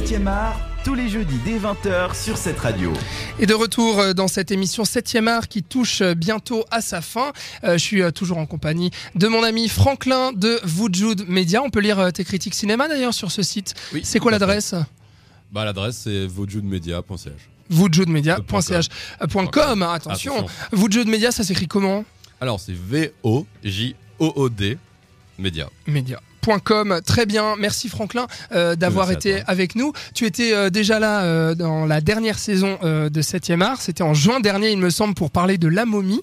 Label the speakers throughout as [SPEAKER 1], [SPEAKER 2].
[SPEAKER 1] 7e art, tous les jeudis dès 20h sur cette radio.
[SPEAKER 2] Et de retour euh, dans cette émission 7e art qui touche euh, bientôt à sa fin. Euh, je suis toujours en compagnie de mon ami Franklin de Wujud Media. On peut lire tes critiques cinéma d'ailleurs sur ce site.
[SPEAKER 3] Oui,
[SPEAKER 2] C'est quoi l'adresse?
[SPEAKER 3] Bah l'adresse c'est vojudmedia.ch.
[SPEAKER 2] wujudmedia.ch euh, point .com, hein, attention.
[SPEAKER 3] Attention.
[SPEAKER 2] Media, ça s'écrit comment?
[SPEAKER 3] Alors c'est V O J O O D Media.
[SPEAKER 2] Média. .com. Très bien, merci Franklin euh, d'avoir été avec nous. Tu étais euh, déjà là euh, dans la dernière saison de 7e art, c'était en juin dernier il me semble pour parler de La momie.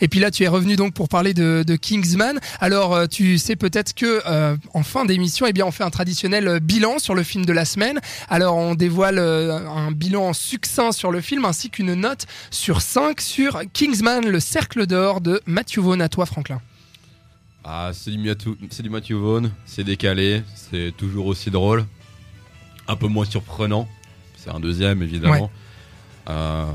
[SPEAKER 2] Et puis là tu es revenu donc pour parler de, de Kingsman. Alors tu sais peut-être que en fin d'émission eh bien on fait un traditionnel bilan sur le film de la semaine. Alors on dévoile un bilan succinct sur le film ainsi qu'une note sur 5 sur Kingsman, le cercle d'or de Matthew Vaughn à toi Franklin.
[SPEAKER 3] Ah c'est du, Matthew Vaughn, c'est décalé, c'est toujours aussi drôle. Un peu moins surprenant. C'est un deuxième évidemment. Euh,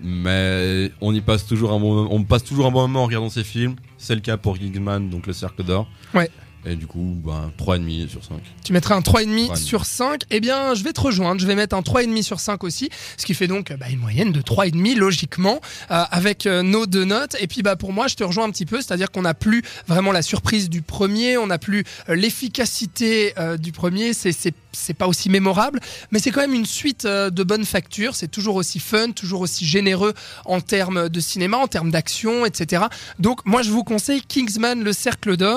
[SPEAKER 3] mais on y passe toujours un bon on passe toujours un bon moment en regardant ces films. C'est le cas pour Kingsman, donc le cercle d'or.
[SPEAKER 2] Ouais.
[SPEAKER 3] Et du coup, ben, 3,5 sur 5.
[SPEAKER 2] Tu mettrais un 3,5
[SPEAKER 3] 3,5.
[SPEAKER 2] sur 5. Eh bien, je vais te rejoindre. Je vais mettre un 3,5 sur 5 aussi. Ce qui fait donc bah, une moyenne de 3,5 logiquement euh, avec euh, nos deux notes. Et puis bah, pour moi, je te rejoins un petit peu. C'est-à-dire qu'on n'a plus vraiment la surprise du premier. On n'a plus euh, l'efficacité euh, du premier. C'est, c'est, c'est pas aussi mémorable. Mais c'est quand même une suite euh, de bonne facture. C'est toujours aussi fun, toujours aussi généreux en termes de cinéma, en termes d'action, etc. Donc moi, je vous conseille Kingsman, le cercle d'or.